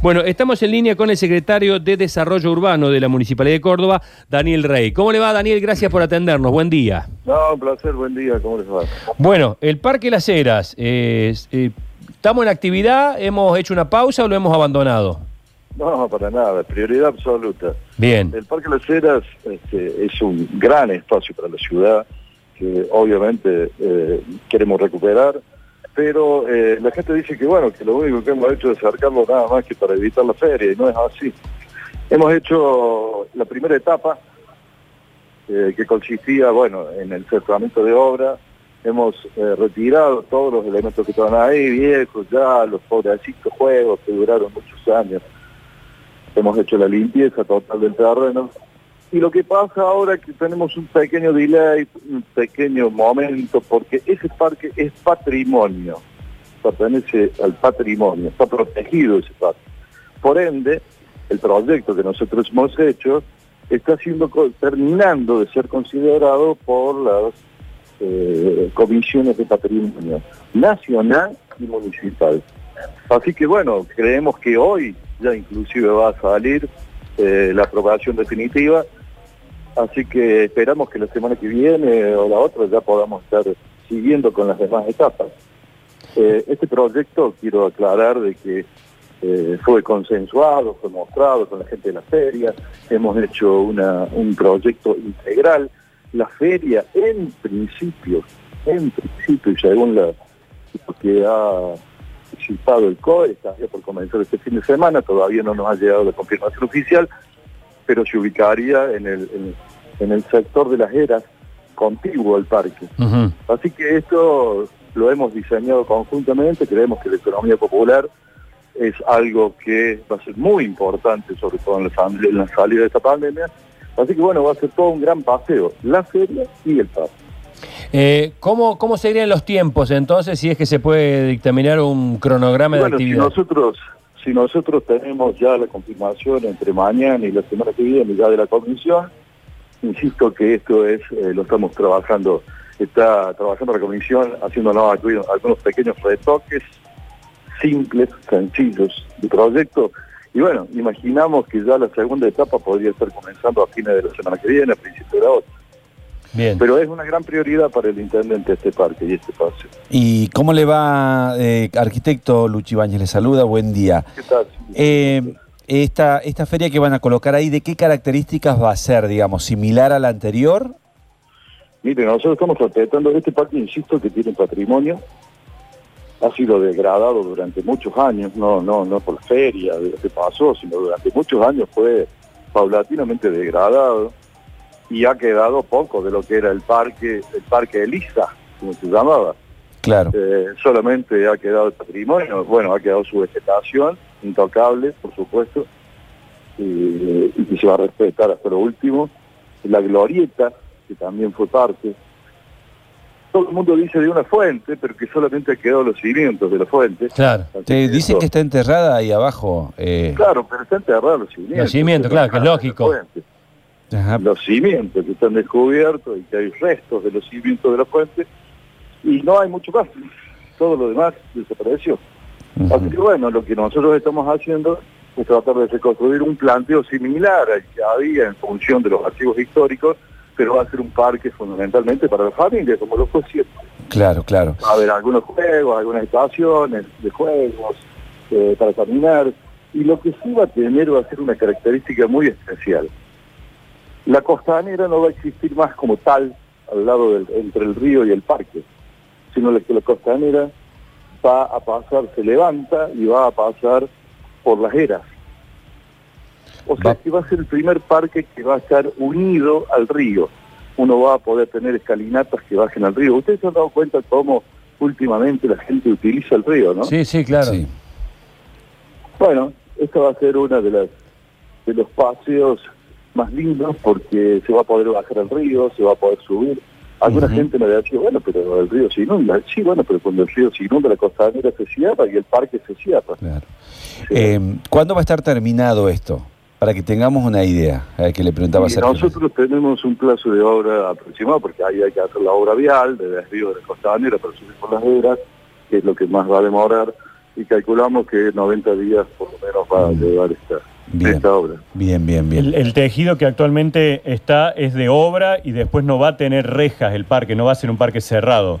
Bueno, estamos en línea con el secretario de Desarrollo Urbano de la Municipalidad de Córdoba, Daniel Rey. ¿Cómo le va, Daniel? Gracias por atendernos. Buen día. No, un placer, buen día. ¿Cómo les va? Bueno, el Parque Las Heras, eh, eh, ¿estamos en actividad? ¿Hemos hecho una pausa o lo hemos abandonado? No, para nada, prioridad absoluta. Bien. El Parque Las Heras este, es un gran espacio para la ciudad que obviamente eh, queremos recuperar, pero eh, la gente dice que bueno, que lo único que hemos hecho es acercarlo nada más que para evitar la feria, y no es así. Hemos hecho la primera etapa, eh, que consistía, bueno, en el cerramiento de obra, hemos retirado todos los elementos que estaban ahí, viejos ya, los pobrecitos juegos que duraron muchos años. Hemos hecho la limpieza total del terreno, y lo que pasa ahora es que tenemos un pequeño delay, un pequeño momento, porque ese parque es patrimonio, pertenece al patrimonio, está protegido ese parque. Por ende, el proyecto que nosotros hemos hecho está siendo terminando de ser considerado por las eh, comisiones de patrimonio nacional y municipal. Así que bueno, creemos que hoy ya inclusive va a salir eh, la aprobación definitiva Así que esperamos que la semana que viene o la otra ya podamos estar siguiendo con las demás etapas. Eh, este proyecto, quiero aclarar de que eh, fue consensuado, fue mostrado con la gente de la feria, hemos hecho un proyecto integral. La feria, en principio, en principio, y según lo que ha citado el COE, está por comenzar este fin de semana, todavía no nos ha llegado la confirmación oficial, pero se ubicaría en el, en, el sector de las eras contiguo al parque. Así que esto lo hemos diseñado conjuntamente, creemos que la economía popular es algo que va a ser muy importante, sobre todo en la, salida de esta pandemia. Así que bueno, va a ser todo un gran paseo, la feria y el parque. Eh, ¿cómo, ¿Cómo serían los tiempos entonces si es que se puede dictaminar un cronograma de actividad? nosotros si nosotros tenemos ya la confirmación entre mañana y la semana que viene ya de la comisión, insisto que esto es, eh, lo estamos trabajando, está trabajando la comisión haciendo algunos pequeños retoques simples, sencillos de proyecto. Y bueno, imaginamos que ya la segunda etapa podría estar comenzando a fines de la semana que viene, a principios de la otra. Pero es una gran prioridad para el intendente este parque y este espacio. ¿Y cómo le va, eh, arquitecto Luchi Bañez? Le saluda, buen día. ¿Qué tal? Eh, esta, esta feria que van a colocar ahí, ¿de qué características va a ser, digamos, similar a la anterior? Mire, nosotros estamos respetando este parque, insisto, que tiene patrimonio, ha sido degradado durante muchos años, no, no, no por feria de lo que pasó, sino durante muchos años fue paulatinamente degradado y ha quedado poco de lo que era el parque, el parque Elisa, como se llamaba. Claro. Eh, solamente ha quedado el patrimonio, bueno, ha quedado su vegetación, intocable, por supuesto, y, se va a respetar hasta lo último. La glorieta, que también fue parte. Todo el mundo dice de una fuente, pero que solamente ha quedado los cimientos de la fuente. Claro. Te dicen que está enterrada ahí abajo. Eh... Claro, pero está enterrada los cimientos. Los cimientos, claro, que es lógico los cimientos que están descubiertos y que hay restos de los cimientos de la fuente, y no hay mucho más. Todo lo demás desapareció. Así que bueno, lo que nosotros estamos haciendo es tratar de reconstruir un planteo similar al que había en función de los archivos históricos, pero va a ser un parque fundamentalmente para la familia, como lo fue siempre. Claro, claro. Va a haber algunos juegos, algunas estaciones de juegos eh, para caminar, y lo que sí va a tener va a ser una característica muy especial. La costanera no va a existir más como tal al lado del, entre el río y el parque, sino que la costanera va a pasar, se levanta y va a pasar por las eras. O sea que va a ser el primer parque que va a estar unido al río. Uno va a poder tener escalinatas que bajen al río. Ustedes se han dado cuenta cómo últimamente la gente utiliza el río, ¿no? Sí, sí, claro. Bueno, esta va a ser una de las de los paseos más lindos porque se va a poder bajar al río, se va a poder subir. Alguna gente me decía, bueno, pero el río se inunda. Sí, bueno, pero cuando el río se inunda, la costanera se cierra y el parque se cierra. Claro. Eh, ¿Cuándo va a estar terminado esto? Para que tengamos una idea, a que le preguntaba a Nosotros tenemos un plazo de obra aproximado, porque ahí hay que hacer la obra vial de desvío de la costanera para subir por las veras, que es lo que más va a demorar y calculamos que 90 días por lo menos va a mm. llevar esta, esta obra. Bien, bien, bien. El, tejido que actualmente está es de obra y después no va a tener rejas el parque, no va a ser un parque cerrado.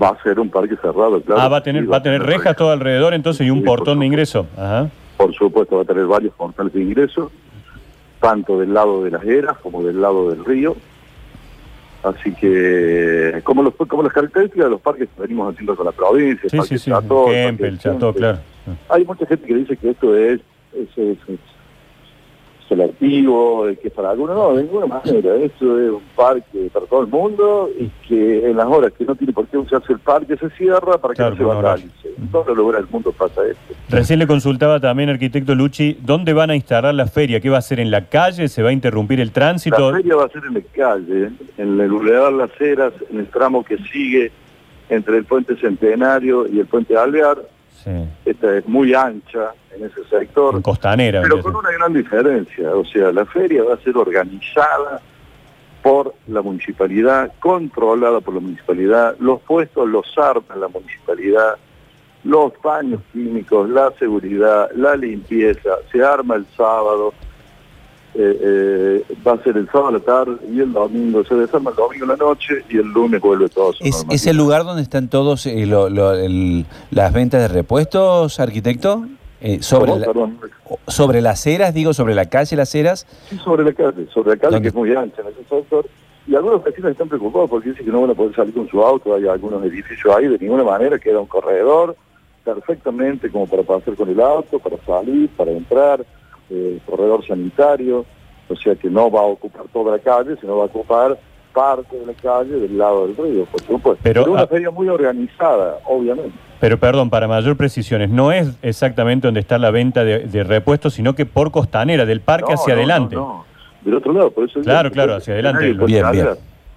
Va a ser un parque cerrado, claro. Ah, va a tener, va, a tener rejas, todo alrededor entonces y un portón de ingreso. Ajá. Por supuesto, va a tener varios portales de ingreso, tanto del lado de las eras como del lado del río Así que, como, los, como las características de los parques que venimos haciendo con la provincia, sí, sí, sí. el Chateau, claro. Hay mucha gente que dice que esto es, es, es selectivo, que para algunos no, de ninguna manera. Esto es un parque para todo el mundo y que en las horas que no tiene por qué usarse el parque se cierra para que no se vandalice. En todo lugar del mundo pasa esto. Recién le consultaba también, arquitecto Luchi, ¿dónde van a instalar la feria? ¿Qué va a ser en la calle? ¿Se va a interrumpir el tránsito? La feria va a ser en la calle, en el Boulevard Las Heras, en el tramo que sigue entre el puente Centenario y el puente Alvear esta es muy ancha en ese sector. costanera. Pero con una gran diferencia. O sea, la feria va a ser organizada por la municipalidad, controlada por la municipalidad, los puestos los arma la municipalidad, los baños químicos, la seguridad, la limpieza, se arma el sábado, eh, eh, va a ser el sábado a la tarde y el domingo se desarma el domingo en la noche y el lunes vuelve todo. ¿Es, ¿Es el lugar donde están todos eh, las ventas de repuestos, arquitecto? sobre, sobre las eras, digo, sobre la calle Las Heras. Sí, sobre la calle, sobre la calle que es muy ancha en ese sector. Y algunos vecinos están preocupados porque dicen que no van a poder salir con su auto, hay algunos edificios ahí, de ninguna manera queda un corredor perfectamente como para pasar con el auto, para salir, para entrar eh, corredor sanitario, o sea que no va a ocupar toda la calle, sino va a ocupar parte de la calle del lado del río, por supuesto. Pero, una ah, feria muy organizada, obviamente. Pero perdón, para mayor precisiones, no es exactamente donde está la venta de, repuestos, sino que por costanera, del parque hacia adelante. No, del otro lado, por eso... Claro, claro, hacia adelante. Bien, bien.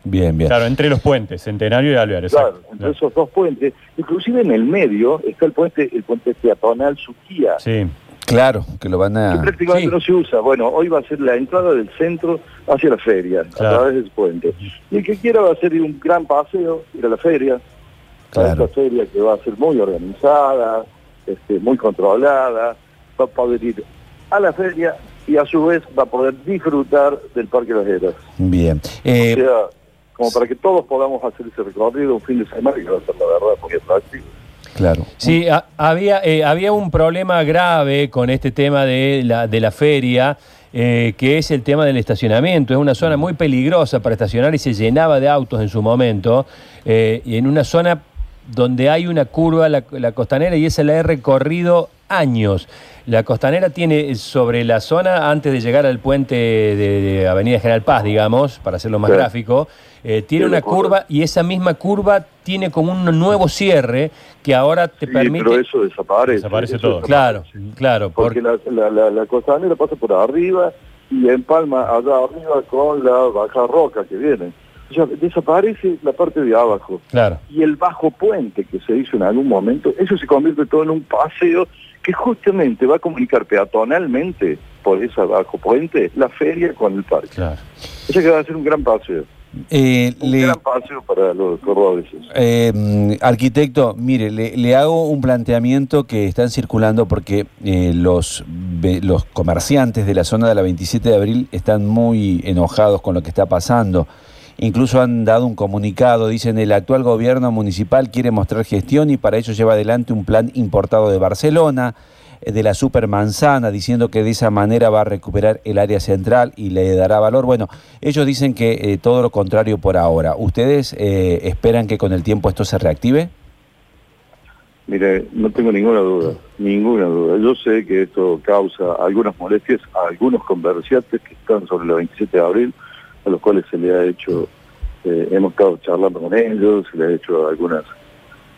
Bien, bien. Claro, entre los puentes, Centenario y Alvear. Claro, entre esos dos puentes. Inclusive en el medio está el puente, el puente peatonal Suquía. Sí. Claro, que lo van a... Que prácticamente no se usa. Bueno, hoy va a ser la entrada del centro hacia la feria, a través del puente. Y el que quiera va a hacer un gran paseo, ir a la feria, claro. a esta feria que va a ser muy organizada, este, muy controlada, va a poder ir a la feria y a su vez va a poder disfrutar del Parque de las Heras. Bien. Eh... O sea, como para que todos podamos hacer ese recorrido un fin de semana que va a ser la verdad muy atractivo. Claro. Sí, había, eh, había un problema grave con este tema de la, de la feria. Eh, que es el tema del estacionamiento. Es una zona muy peligrosa para estacionar y se llenaba de autos en su momento. Eh, y en una zona donde hay una curva, la, la, costanera, y esa la he recorrido años. La costanera tiene sobre la zona, antes de llegar al puente de, Avenida General Paz, digamos, para hacerlo más gráfico, eh, tiene una curva y esa misma curva tiene como un nuevo cierre que ahora te permite... pero eso desaparece. Desaparece todo. Claro, claro. Porque la, la, costanera pasa por arriba y empalma allá arriba con la baja roca que viene. O sea, desaparece la parte de abajo. Claro. Y el bajo puente que se hizo en algún momento, eso se convierte todo en un paseo que justamente va a comunicar peatonalmente por esa bajo puente la feria con el parque. Claro. Eso que va a ser un gran paseo. Eh, un gran paseo para los cordobeses. Eh, arquitecto, mire, le, hago un planteamiento que están circulando porque eh, los, los comerciantes de la zona de la 27 de abril están muy enojados con lo que está pasando. Incluso han dado un comunicado, dicen el actual gobierno municipal quiere mostrar gestión y para ello lleva adelante un plan importado de Barcelona, eh, de la supermanzana, diciendo que de esa manera va a recuperar el área central y le dará valor. Bueno, ellos dicen que eh, todo lo contrario por ahora. ¿Ustedes eh, esperan que con el tiempo esto se reactive? Mire, no tengo ninguna duda, ninguna duda. Yo sé que esto causa algunas molestias a algunos comerciantes que están sobre el 27 de abril, los cuales se le ha hecho, eh, hemos estado charlando con ellos, se le ha hecho algunas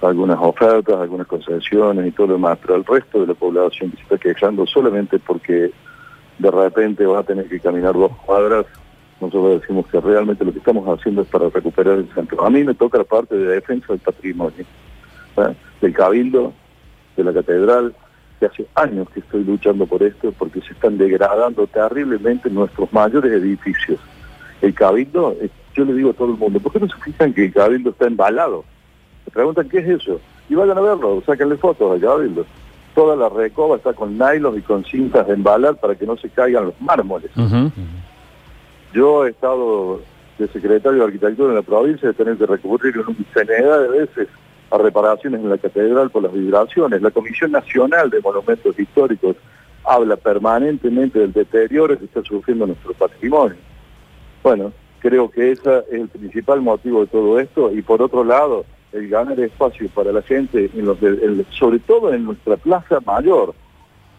algunas ofertas, algunas concesiones y todo lo demás, pero al resto de la población que se está quejando solamente porque de repente va a tener que caminar dos cuadras, nosotros decimos que realmente lo que estamos haciendo es para recuperar el centro. A mí me toca la parte de defensa del patrimonio, ¿eh? del cabildo, de la catedral, que hace años que estoy luchando por esto, porque se están degradando terriblemente nuestros mayores edificios el cabildo, eh, yo le digo a todo el mundo, ¿por qué no se fijan que el cabildo está embalado? Se preguntan qué es eso. y vayan a verlo, sáquenle fotos allá a verlo. Toda la recoba está con nylon y con cintas de embalar para que no se caigan los mármoles. Yo he estado de secretario de Arquitectura en la provincia de tener que recurrir en un infinidad de veces a reparaciones en la catedral por las vibraciones. La Comisión Nacional de Monumentos Históricos habla permanentemente del deterioro que está sufriendo nuestro patrimonio. Bueno, creo que ese es el principal motivo de todo esto y por otro lado, el ganar espacio para la gente, en los sobre todo en nuestra plaza mayor,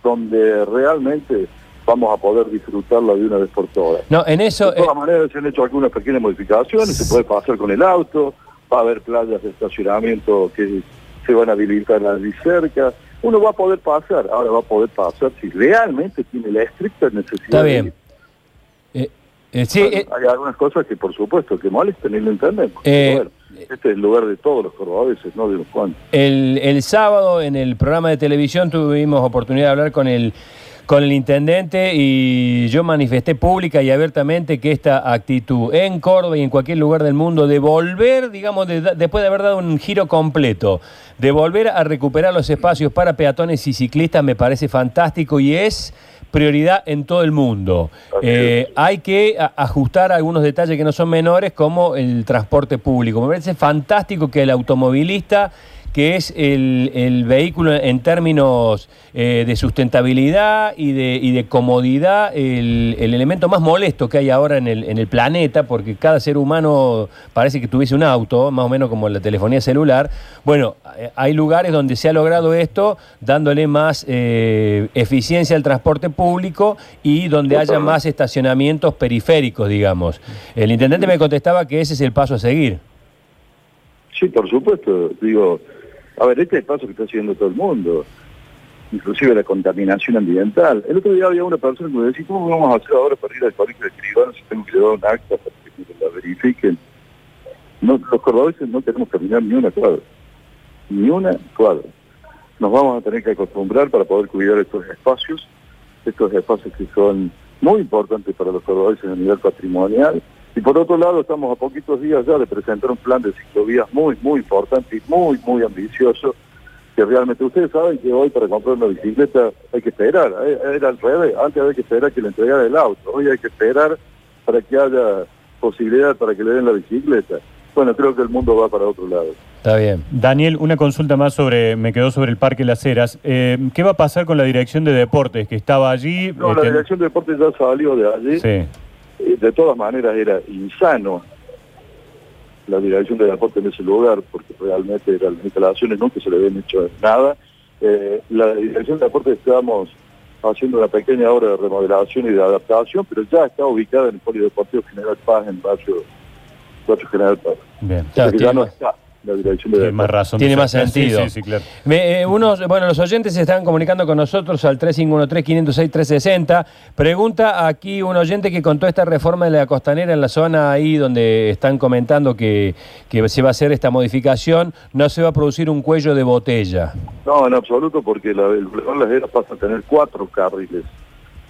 donde realmente vamos a poder disfrutarla de una vez por todas. No, en eso... De todas eh, maneras se han hecho algunas pequeñas modificaciones, se puede pasar con el auto, va a haber playas de estacionamiento que se van a habilitar allí cerca, uno va a poder pasar, ahora va a poder pasar si realmente tiene la estricta necesidad. Está bien. Eh, eh, sí, hay algunas cosas que por supuesto que molestan y lo entendemos. este es el lugar de todos los cordobeses, no de los cuantos. El, el sábado en el programa de televisión tuvimos oportunidad de hablar con el con el intendente y yo manifesté pública y abiertamente que esta actitud en Córdoba y en cualquier lugar del mundo de volver, digamos, después de haber dado un giro completo, de volver a recuperar los espacios para peatones y ciclistas me parece fantástico y es prioridad en todo el mundo. Eh, hay que ajustar algunos detalles que no son menores como el transporte público. Me parece fantástico que el automovilista que es el, vehículo en términos eh, de sustentabilidad y de, y de comodidad, el, elemento más molesto que hay ahora en el, en el planeta, porque cada ser humano parece que tuviese un auto, más o menos como la telefonía celular. Bueno, eh, hay lugares donde se ha logrado esto, dándole más eh, eficiencia al transporte público y donde haya más estacionamientos periféricos, digamos. El intendente me contestaba que ese es el paso a seguir. Sí, por supuesto. Digo, a ver, este es el paso que está haciendo todo el mundo, inclusive la contaminación ambiental. El otro día había una persona que me decía, ¿cómo vamos a hacer ahora para ir al colegio de escribanos si tengo que llevar un acta para que la verifiquen? Los cordobeses no tenemos que caminar ni una cuadra, ni una cuadra. Nos vamos a tener que acostumbrar para poder cuidar estos espacios, estos espacios que son muy importantes para los cordobeses a nivel patrimonial, y por otro lado, estamos a poquitos días ya de presentar un plan de ciclovías muy, muy importante y muy, muy ambicioso, que realmente ustedes saben que hoy para comprar una bicicleta hay que esperar, eh, era al revés, antes había que esperar que le entregara el auto, hoy hay que esperar para que haya posibilidad para que le den la bicicleta. Bueno, creo que el mundo va para otro lado. Está bien. Daniel, una consulta más sobre, me quedó sobre el Parque Las Heras. Eh, ¿Qué va a pasar con la Dirección de Deportes que estaba allí? No, la este, Dirección de Deportes ya salió de allí. Sí. Eh, de todas maneras era insano la dirección de deporte en ese lugar, porque realmente las instalaciones nunca se le habían hecho nada. Eh, la dirección de deporte estábamos haciendo una pequeña obra de remodelación y de adaptación, pero ya está ubicada en el Polideportivo General Paz, en barrio, barrio General Paz. Bien. ya no está la dirección de Tiene más razón. Tiene más sentido. Sí, sí, claro. Eh, unos, bueno, los oyentes se están comunicando con nosotros al 3513-506-360. Pregunta aquí un oyente que contó esta reforma de la costanera en la zona ahí donde están comentando que, que se va a hacer esta modificación, no se va a producir un cuello de botella. No, en absoluto, porque la, el Las Heras pasa a tener cuatro carriles.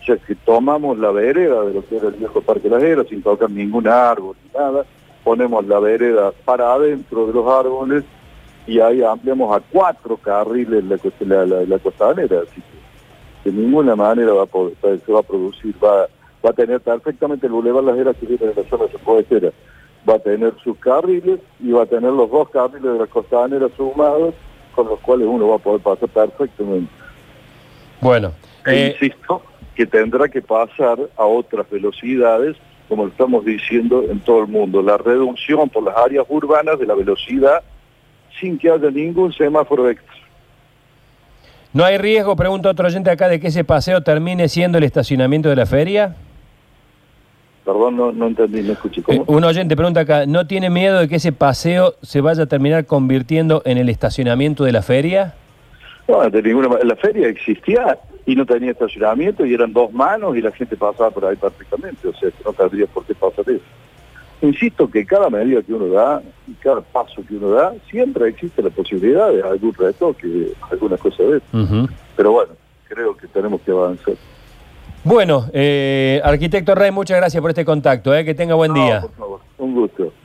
O sea, que tomamos la vereda de lo que era el viejo Parque Las Heras sin tocar ningún árbol ni nada ponemos la vereda para adentro de los árboles y ahí ampliamos a cuatro carriles la, la, la, costanera, así que de ninguna manera va a poder, se va a producir, va, va a tener perfectamente el Boulevard Las Heras que viene en la zona de va a tener sus carriles y va a tener los dos carriles de la costanera sumados, con los cuales uno va a poder pasar perfectamente. Bueno. E eh, insisto que tendrá que pasar a otras velocidades como estamos diciendo en todo el mundo, la reducción por las áreas urbanas de la velocidad sin que haya ningún semáforo extra. ¿No hay riesgo, pregunta otro oyente acá, de que ese paseo termine siendo el estacionamiento de la feria? Perdón, no, entendí, no escuché cómo. Eh, un oyente pregunta acá, ¿no tiene miedo de que ese paseo se vaya a terminar convirtiendo en el estacionamiento de la feria? No, de ninguna manera. La feria existía y no tenía estacionamiento y eran dos manos y la gente pasaba por ahí perfectamente, o sea, no tendría por qué pasar eso. Insisto que cada medida que uno da y cada paso que uno da, siempre existe la posibilidad de algún retoque, alguna cosa de eso. Pero bueno, creo que tenemos que avanzar. Bueno, eh, arquitecto Rey, muchas gracias por este contacto, eh, que tenga buen día. Por favor, un gusto.